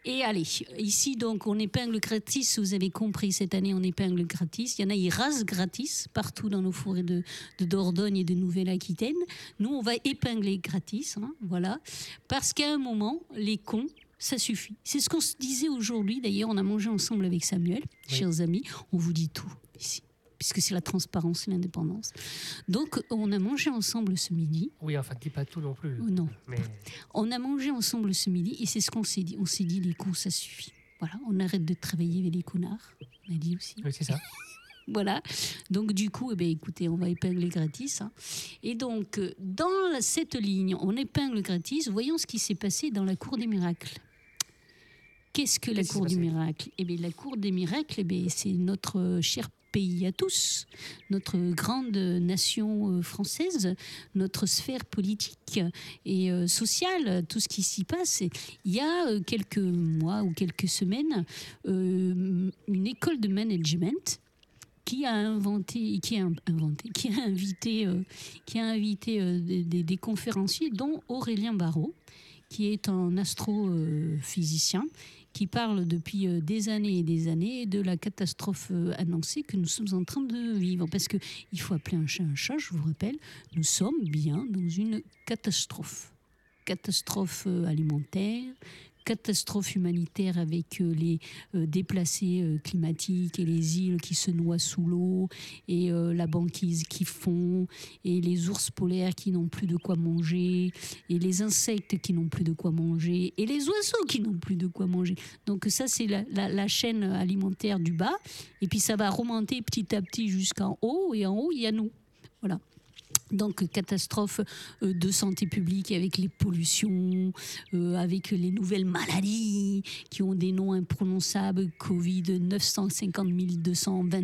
Et allez, ici donc on épingle gratis, vous avez compris, cette année on épingle gratis. Il y en a, ils rasent gratis partout dans nos forêts de, de Dordogne et de Nouvelle-Aquitaine. Nous, on va épingler gratis, hein, voilà, parce qu'à un moment, les cons, ça suffit. C'est ce qu'on se disait aujourd'hui, d'ailleurs, on a mangé ensemble avec Samuel, Oui. chers amis, on vous dit tout ici. Puisque c'est la transparence et l'indépendance. Donc, on a mangé ensemble ce midi. Oui, enfin, dis pas tout non plus. Oh non, Mais on a mangé ensemble ce midi et c'est ce qu'on s'est dit. On s'est dit, les cons, ça suffit. Voilà, on arrête de travailler avec les connards. On a dit aussi. oui, c'est ça. Voilà. Donc, du coup, eh bien, écoutez, on va épingler gratis. hein. Et donc, euh, dans cette ligne, on épingle gratis. Voyons ce qui s'est passé dans la Cour des miracles. Qu'est-ce que la Qu'est-ce Cour passé? miracles? Eh bien, la Cour des miracles, eh bien, c'est notre euh, cher pays à tous, notre grande nation euh, française, notre sphère politique et euh, sociale, tout ce qui s'y passe. Il y a euh, quelques mois ou quelques semaines, une école de management qui a inventé, qui a invité, qui a invité des, des- des conférenciers, dont Aurélien Barraud, qui est un astrophysicien, qui parle depuis euh, des années et des années de la catastrophe euh, annoncée que nous sommes en train de vivre. Parce que il faut appeler un chat un chat, je vous rappelle, nous sommes bien dans une catastrophe. Catastrophe euh, alimentaire, catastrophe humanitaire avec euh, les euh, déplacés euh, climatiques et les îles qui se noient sous l'eau et la banquise qui fond et les ours polaires qui n'ont plus de quoi manger et les insectes qui n'ont plus de quoi manger et les oiseaux qui n'ont plus de quoi manger. Donc ça c'est la chaîne alimentaire du bas et puis ça va remonter petit à petit jusqu'en haut et en haut il y a nous. Voilà. Donc catastrophe euh, de santé publique avec les pollutions, euh, avec les nouvelles maladies qui ont des noms imprononçables, Covid 950 220,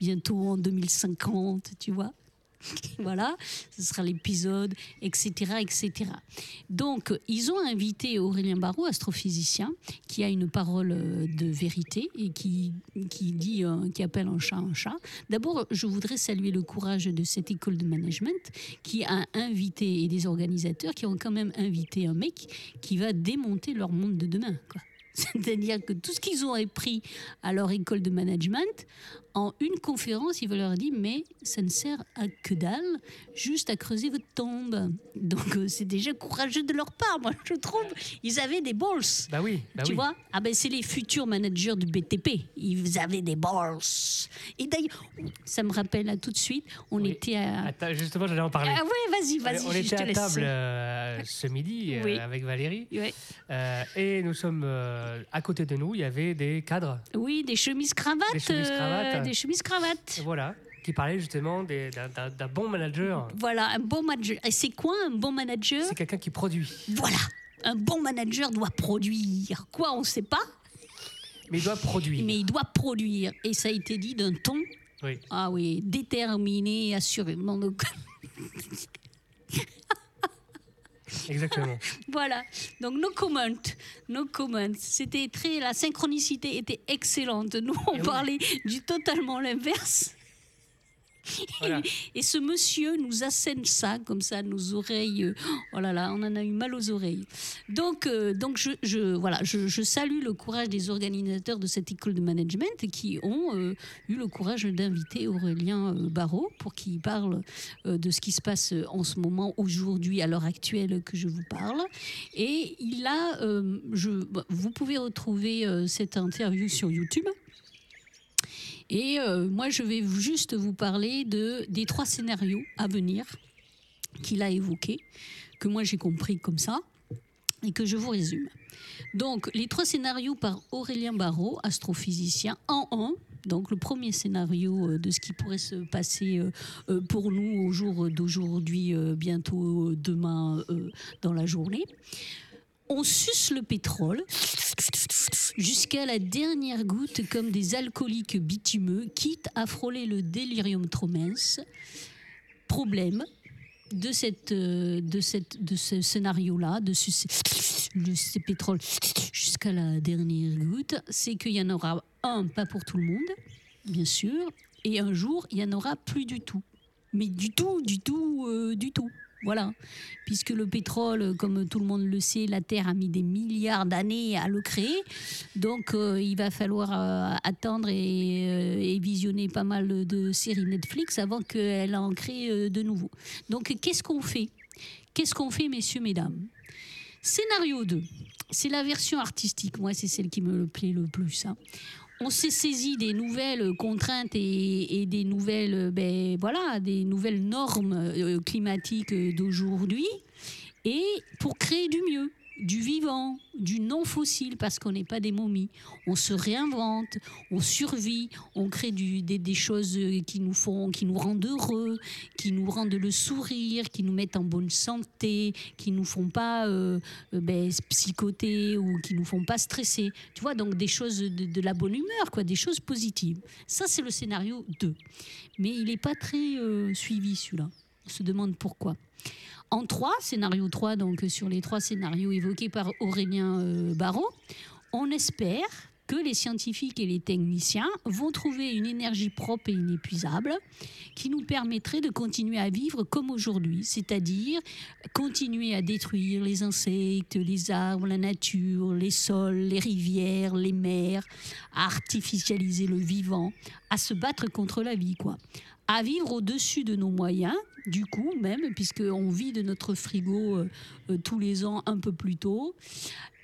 bientôt en 2050, tu vois. Voilà, ce sera l'épisode, etc., etc. Donc, ils ont invité Aurélien Barraud, astrophysicien, qui a une parole euh, de vérité et qui, qui dit, euh, qui appelle un chat un chat. D'abord, je voudrais saluer le courage de cette école de management qui a invité et des organisateurs qui ont quand même invité un mec qui va démonter leur monde de demain. C'est-à-dire que tout ce qu'ils ont appris à leur école de management, en une conférence, il va leur dire mais ça ne sert à que dalle, juste à creuser votre tombe. Donc euh, c'est déjà courageux de leur part, moi je trouve. Ils avaient des balls. Bah oui, bah tu oui. vois? Ah ben c'est les futurs managers du BTP. Ils avaient des balls. Et d'ailleurs, ça me rappelle là tout de suite, on Oui. était à... Attends, justement, j'allais en parler. Ah ouais, vas-y, vas-y, on je était te à laisse. table euh, ce midi euh, Oui. avec Valérie euh, et nous sommes euh, à côté de nous. Il y avait des cadres, Oui, des chemises cravates. Des chemises euh, cravates. des chemises cravates. voilà, qui parlaient justement d'un bon manager. Voilà, un bon manager. Et c'est quoi un bon manager? C'est quelqu'un qui produit, Voilà, un bon manager doit produire. Quoi, on ne sait pas, mais il doit produire. mais il doit produire. Et ça a été dit d'un ton, Oui. ah oui, déterminé, assurément. Donc, Exactement. voilà, donc no comment, no comment. C'était très, la synchronicité était excellente. Nous, on Et oui. parlait du totalement l'inverse. Et ce monsieur nous assène ça, comme ça, nos oreilles. euh, Oh là là, on en a eu mal aux oreilles. Donc, euh, donc je, voilà, je, salue le courage des organisateurs de cette école de management qui ont euh, eu le courage d'inviter Aurélien Barraud pour qu'il parle de ce qui se passe en ce moment, aujourd'hui, à l'heure actuelle que je vous parle. Et il a, vous pouvez retrouver cette interview sur YouTube. Et euh, moi, je vais juste vous parler de, des trois scénarios à venir qu'il a évoqué, que moi j'ai compris comme ça, et que je vous résume. Donc, les trois scénarios par Aurélien Barraud, astrophysicien, en un. Donc, le premier scénario euh, de ce qui pourrait se passer euh, pour nous au jour d'aujourd'hui, bientôt demain dans la journée. On suce le pétrole jusqu'à la dernière goutte comme des alcooliques bitumeux, quitte à frôler le délirium tremens. Problème de, cette, euh, de, cette, de ce scénario-là, de sucer le pétrole jusqu'à la dernière goutte, c'est qu'il y en aura un, pas pour tout le monde, bien sûr, et un jour, il n'y en aura plus du tout. Mais du tout, du tout, euh, du tout. Voilà. Puisque le pétrole, comme tout le monde le sait, la Terre a mis des milliards d'années à le créer. Donc, euh, il va falloir euh, attendre et, euh, et visionner pas mal de séries Netflix avant qu'elle en crée de nouveau. Donc, qu'est-ce qu'on fait? Qu'est-ce qu'on fait, messieurs, mesdames? Scénario 2. C'est la version artistique. Moi, c'est celle qui me plaît le plus. hein. On s'est saisi des nouvelles contraintes et, des nouvelles, ben, voilà, des nouvelles normes euh, climatiques d'aujourd'hui, et pour créer du mieux, du vivant, du non fossile, parce qu'on n'est pas des momies. On se réinvente, on survit, on crée des, choses qui nous font, qui nous rendent heureux, qui nous rendent le sourire, qui nous mettent en bonne santé, qui nous font pas euh, euh, ben, psychoter ou qui nous font pas stresser. Tu vois, donc des choses de, de la bonne humeur, quoi, des choses positives. Ça, c'est le scénario 2. Mais il n'est pas très euh, suivi, celui-là. On se demande pourquoi. En 3, scénario 3, donc euh, sur les trois scénarios évoqués par Aurélien euh, Barraud, on espère que les scientifiques et les techniciens vont trouver une énergie propre et inépuisable qui nous permettrait de continuer à vivre comme aujourd'hui, c'est-à-dire continuer à détruire les insectes, les arbres, la nature, les sols, les rivières, les mers, à artificialiser le vivant, à se battre contre la vie, quoi. À vivre au-dessus de nos moyens, du coup, même, puisqu'on vit de notre frigo euh, euh, tous les ans un peu plus tôt.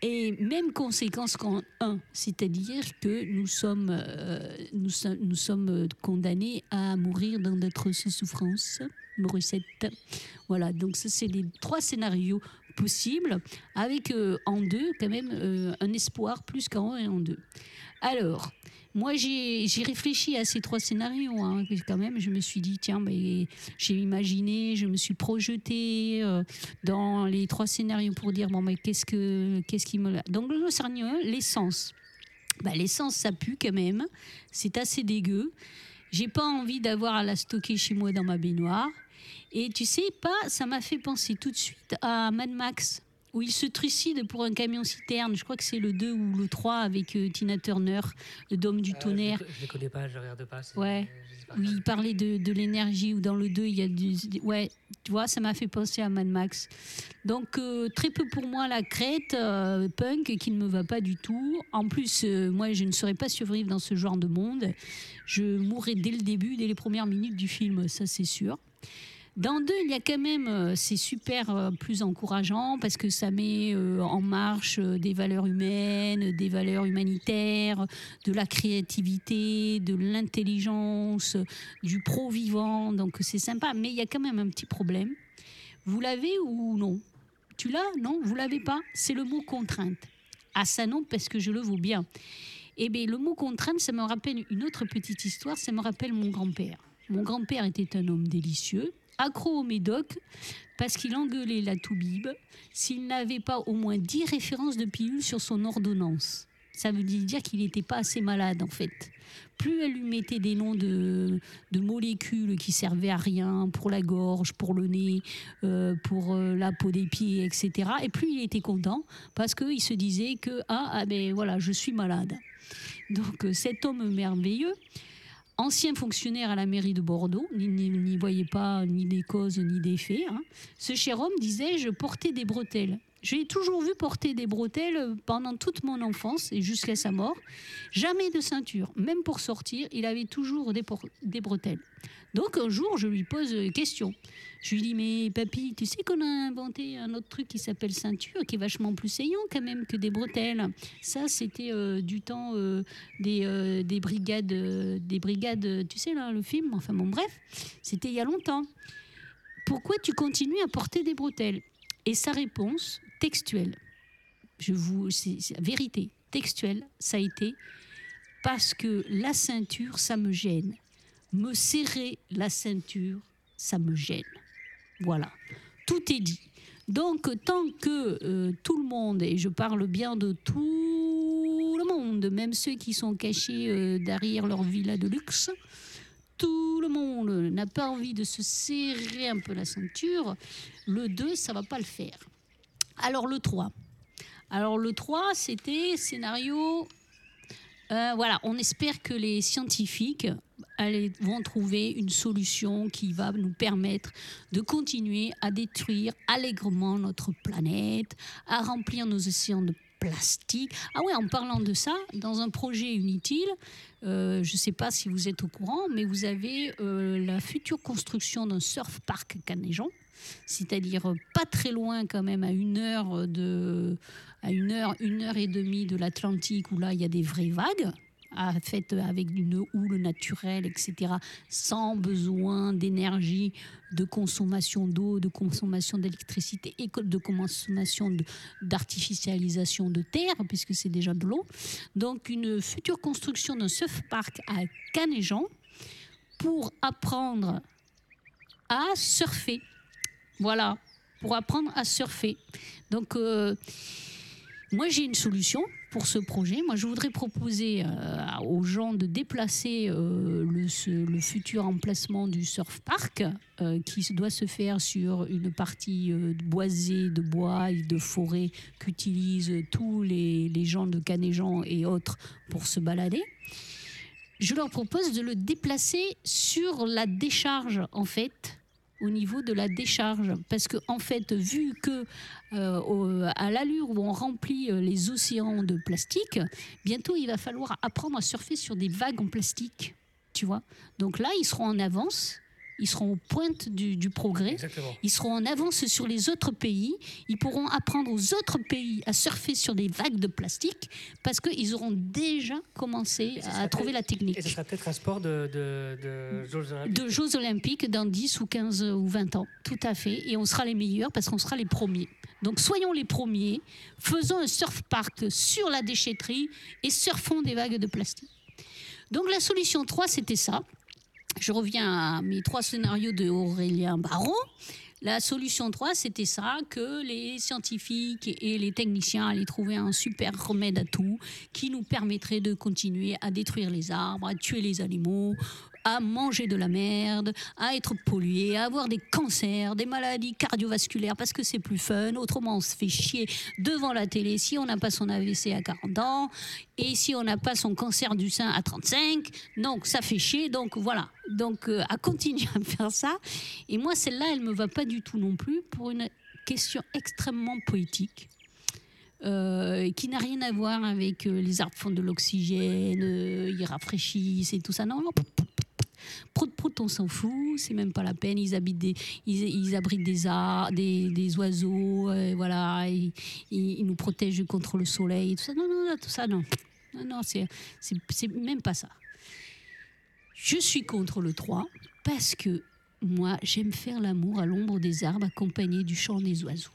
Et même conséquence qu'en un, c'est-à-dire que nous sommes, euh, nous, so- nous sommes condamnés à mourir dans notre souffrance. Morissette. Voilà, donc ça, c'est les trois scénarios possibles, avec en deux, quand même, un espoir plus qu'en un et en deux. Alors, moi, j'ai réfléchi à ces trois scénarios, hein, quand même. Je me suis dit, tiens, j'ai imaginé, je me suis projetée euh, dans les trois scénarios pour dire, bon, mais qu'est-ce que qu'est-ce qui me... Donc, le scénario 1, l'essence. Bah, l'essence, ça pue quand même. C'est assez dégueu. J'ai pas envie d'avoir à la stocker chez moi dans ma baignoire. Et tu sais pas, ça m'a fait penser tout de suite à Mad Max, où il se trucide pour un camion citerne. Je crois que c'est le 2 ou le 3 avec euh, Tina Turner, le Dôme du Euh, tonnerre. Je, les connais pas, je regarde pas. Ouais. pas. Oui, il parlait de, de l'énergie, ou dans le 2, il y a du... Ouais, tu vois, ça m'a fait penser à Mad Max. Donc, euh, très peu pour moi, la crête punk qui ne me va pas du tout. En plus, moi, je ne saurais pas survivre dans ce genre de monde. Je mourrais dès le début, dès les premières minutes du film, ça c'est sûr. Dans deux, il y a quand même, euh, c'est super euh, plus encourageant parce que ça met euh, en marche des valeurs humaines, des valeurs humanitaires, de la créativité, de l'intelligence, du pro-vivant. Donc c'est sympa, mais il y a quand même un petit problème. Vous l'avez ou non? Tu l'as? Non? Vous l'avez pas? C'est le mot contrainte. Ah ça non, parce que je le vaux bien. Eh bien, le mot contrainte, ça me rappelle une autre petite histoire, ça me rappelle mon grand-père. Mon grand-père était un homme délicieux, accro au médoc, parce qu'il engueulait la toubib s'il n'avait pas au moins 10 références de pilules sur son ordonnance. Ça veut dire qu'il n'était pas assez malade, en fait. Plus elle lui mettait des noms de, de molécules qui servaient à rien pour la gorge, pour le nez, euh, pour euh, la peau des pieds, etc. Et plus il était content parce qu'il se disait que ah, ah ben voilà, je suis malade. Donc euh, cet homme merveilleux, ancien fonctionnaire à la mairie de Bordeaux, n'y- voyait pas ni des causes ni des faits, hein, ce cher homme disait je portais des bretelles. Je l'ai toujours vu porter des bretelles pendant toute mon enfance et jusqu'à sa mort. Jamais de ceinture. Même pour sortir, il avait toujours des bretelles. Donc un jour, je lui pose une question. Je lui dis, mais papy, tu sais qu'on a inventé un autre truc qui s'appelle ceinture, qui est vachement plus saillant quand même que des bretelles. Ça, c'était euh, du temps euh, des, euh, des brigades, des brigades, tu sais là, le film. Enfin bon, bref, c'était il y a longtemps. Pourquoi tu continues à porter des bretelles? Et sa réponse textuelle, je vous, c'est vérité textuelle, ça a été parce que la ceinture, ça me gêne. Me serrer la ceinture, ça me gêne. Voilà, tout est dit. Donc, tant que euh, tout le monde, et je parle bien de tout le monde, même ceux qui sont cachés euh, derrière leur villa de luxe, tout le monde n'a pas envie de se serrer un peu la ceinture, le 2, ça va pas le faire. Alors, le 3. Alors, le 3, c'était scénario. Euh, voilà, on espère que les scientifiques vont trouver une solution qui va nous permettre de continuer à détruire allègrement notre planète, à remplir nos océans de plastique. Ah ouais, en parlant de ça, dans un projet Unitile, euh, je ne sais pas si vous êtes au courant, mais vous avez euh, la future construction d'un surf park Canéjon, c'est-à-dire pas très loin quand même, à une heure de, à une heure, une heure et demie de l'Atlantique où là il y a des vraies vagues faites avec une houle naturelle, etc., sans besoin d'énergie, de consommation d'eau, de consommation d'électricité et de consommation d'artificialisation de terre, puisque c'est déjà de l'eau. Donc une future construction d'un surf park à Canéjan pour apprendre à surfer. Voilà, pour apprendre à surfer. Donc, euh, moi, j'ai une solution pour ce projet. Moi, je voudrais proposer euh, aux gens de déplacer euh, le, futur emplacement du surf park euh, qui doit se faire sur une partie boisée de bois et de forêt qu'utilisent tous les, les gens de Canéjan et autres pour se balader. Je leur propose de le déplacer sur la décharge, en fait, au niveau de la décharge. Parce que, en fait, vu que euh, à l'allure où on remplit euh, les océans de plastique, bientôt il va falloir apprendre à surfer sur des vagues en plastique. Tu vois? Donc là, ils seront en avance, ils seront aux pointes du, du progrès. Exactement. Ils seront en avance sur les autres pays. Ils pourront apprendre aux autres pays à surfer sur des vagues de plastique parce qu'ils auront déjà commencé à trouver la technique Et ce sera peut-être un sport de, de, de Jeux Olympiques. de Jeux Olympiques dans 10 ou 15 ou 20 ans. Tout à fait. Et on sera les meilleurs parce qu'on sera les premiers. Donc soyons les premiers, faisons un surf park sur la déchetterie et surfons des vagues de plastique. Donc la solution 3, c'était ça. Je reviens à mes trois scénarios de Aurélien Barraud. La solution 3, c'était ça, que les scientifiques et les techniciens allaient trouver un super remède à tout qui nous permettrait de continuer à détruire les arbres, à tuer les animaux, à manger de la merde, à être pollué, à avoir des cancers, des maladies cardiovasculaires parce que c'est plus fun. Autrement, on se fait chier devant la télé si on n'a pas son AVC à 40 ans et si on n'a pas son cancer du sein à 35. Donc, ça fait chier. Donc, voilà. Donc, euh, à continuer à faire ça. Et moi, celle-là, elle me va pas du tout non plus pour une question extrêmement poétique. euh, qui n'a rien à voir avec euh, les arbres font de l'oxygène, ils rafraîchissent et tout ça. Non, non. Prout, prout, on s'en fout, c'est même pas la peine. Ils, habitent des, ils, abritent des, ar- des, des oiseaux, euh, voilà, ils, nous protègent contre le soleil et tout ça. Non, non, non, tout ça, non. Non, c'est même pas ça. Je suis contre le 3 parce que moi, j'aime faire l'amour à l'ombre des arbres accompagné du chant des oiseaux.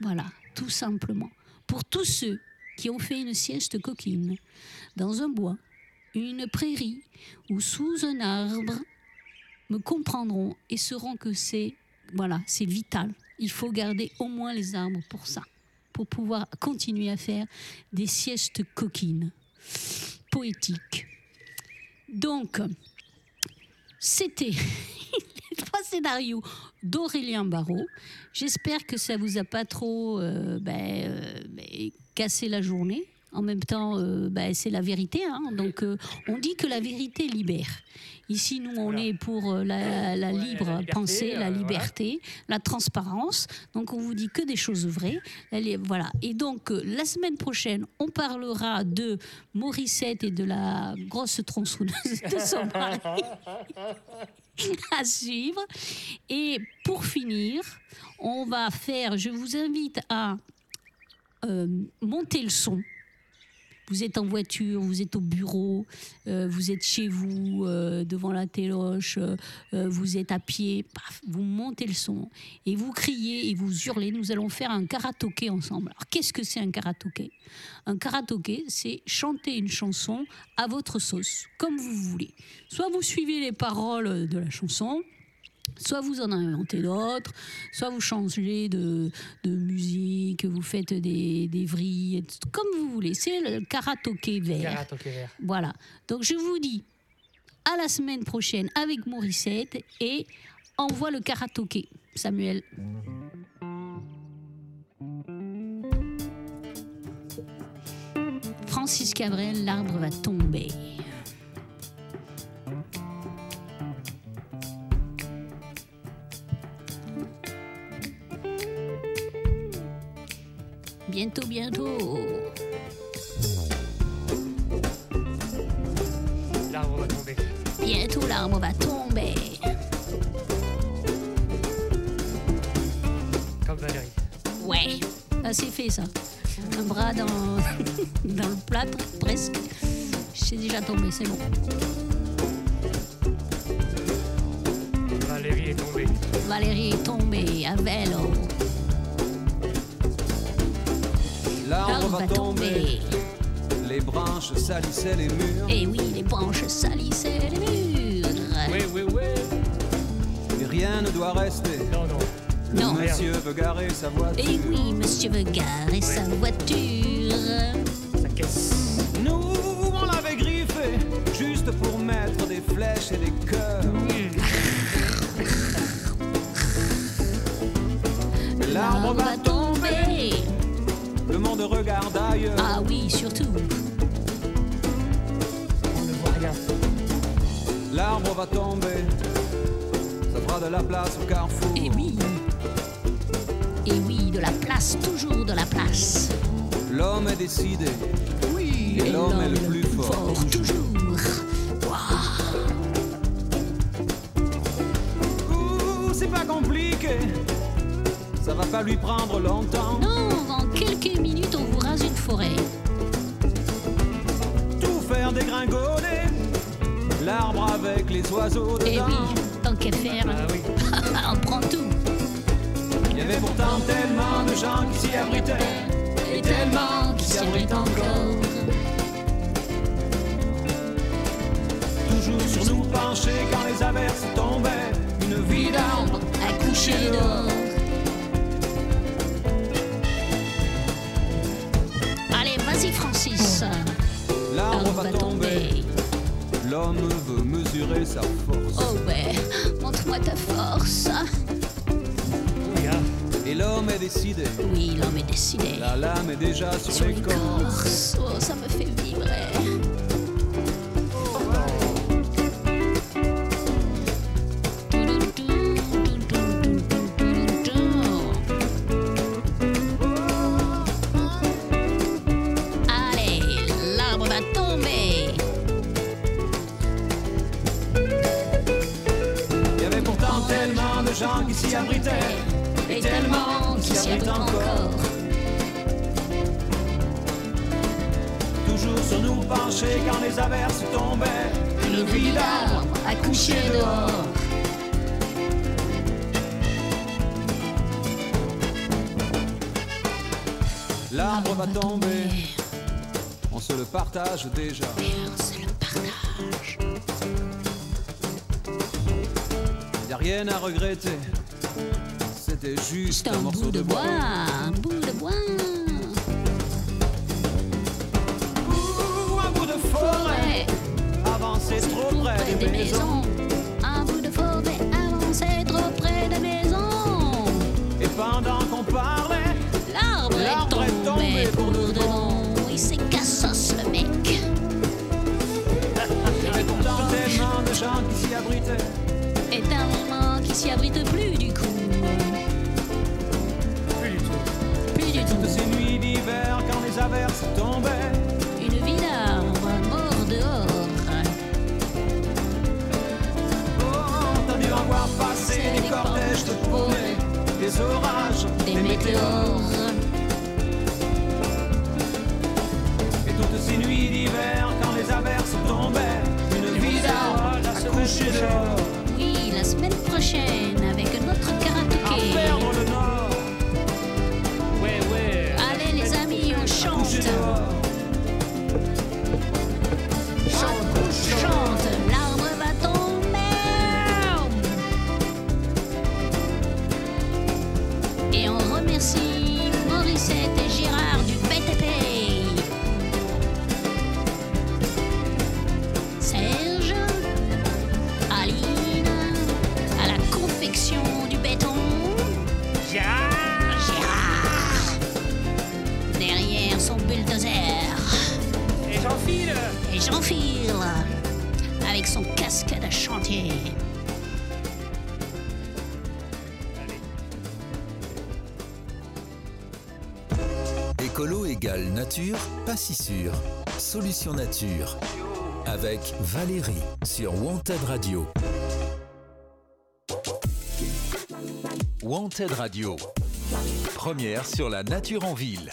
Voilà, tout simplement. Pour tous ceux qui ont fait une sieste coquine dans un bois, une prairie ou sous un arbre, me comprendront et sauront que c'est voilà, c'est vital. Il faut garder au moins les arbres pour ça, pour pouvoir continuer à faire des siestes coquines, poétiques. Donc, c'était les trois scénarios d'Aurélien Barraud. J'espère que ça vous a pas trop euh, ben, euh, ben, cassé la journée. En même temps, euh, ben, c'est la vérité. hein. Donc, euh, on dit que la vérité libère. Ici, nous, on Voilà. est pour euh, la, la Ouais, libre la liberté, pensée, la voilà. liberté, la transparence. Donc, on vous dit que des choses vraies. Elle est- voilà. Et donc, la semaine prochaine, on parlera de Morissette et de la grosse tronçonneuse de son mari à suivre. Et pour finir, on va faire, je vous invite à euh, monter le son. Vous êtes en voiture, vous êtes au bureau, euh, vous êtes chez vous, euh, devant la téloche, euh, vous êtes à pied, vous montez le son et vous criez et vous hurlez. Nous allons faire un karaoké ensemble. Alors, qu'est-ce que c'est un karaoké? Un karaoké, c'est chanter une chanson à votre sauce, comme vous voulez. Soit vous suivez les paroles de la chanson, Soit vous en inventez d'autres, soit vous changez de, de musique, vous faites des, des vrilles, comme vous voulez. C'est le karaoké vert. Vert. Voilà. Donc je vous dis à la semaine prochaine avec Morissette et envoie le karaoké, Samuel. Francis Cabrel, l'arbre va tomber. Bientôt, bientôt. L'arbre va tomber. Bientôt l'arbre va tomber. Comme Valérie. Ouais, ça c'est fait ça. Un bras dans, dans le plâtre, presque. C'est déjà tombé, c'est bon. Valérie est tombée. Valérie est tombée à vélo. Va tomber, les branches salissaient les murs. Et oui, les branches salissaient les murs. Oui, oui, oui. Et rien ne doit rester. Non, non. Le Non. monsieur veut garer sa voiture. Et oui, monsieur veut garer sa voiture. Sa caisse. Nous, on l'avait griffé, juste pour mettre des flèches et des cœurs. L'arbre va tomber, le Ah oui, surtout. On ne voit rien. L'arbre va tomber, ça fera de la place au carrefour. Et oui. Et oui, de la place, toujours de la place. L'homme est décidé, Oui, Et l'homme est le plus fort, toujours. Ouh, c'est pas compliqué. Ça va pas lui prendre longtemps. Non, en quelques minutes, une forêt. Tout faire dégringoler. L'arbre avec les oiseaux Et dedans. Eh oui, tant qu'à faire, Ah oui. on prend tout. Il y avait pourtant tellement de gens qui s'y abritaient. Et tellement qui s'y abrite encore. Toujours sur nous pencher quand les averses tombaient. Une vie d'arbre à coucher L'arbre va tomber. L'homme veut mesurer sa force. Oh ben, montre-moi ta force. Et l'homme est décidé. Oui, l'homme est décidé. La lame est déjà sur, sur l'écorce. Oh, ça me fait vibrer. L'arbre va tomber. On se le partage déjà. C'est le partage. Y a rien à regretter. C'était juste un bout de bois, un bout de bois. Ouh, un bout de forêt. Avancer trop près près des maisons. Un bout de forêt avancé trop près des maisons. Et pendant qu'on parlait, plus du coup. Plus du tout. Plus du tout. Ces nuits d'hiver quand les averses tombaient. Une vie d'arbre, mort dehors. Oh, t'as dû en voir passer des, cortèges de paumés, des orages, des, météores. Et toutes ces nuits d'hiver quand les averses tombaient. Une vie d'arbre, accouchée dehors. Oui, la semaine prochaine. Tissure, Solution Nature, avec Valérie sur Wanted Radio. Wanted Radio, première sur la nature en ville.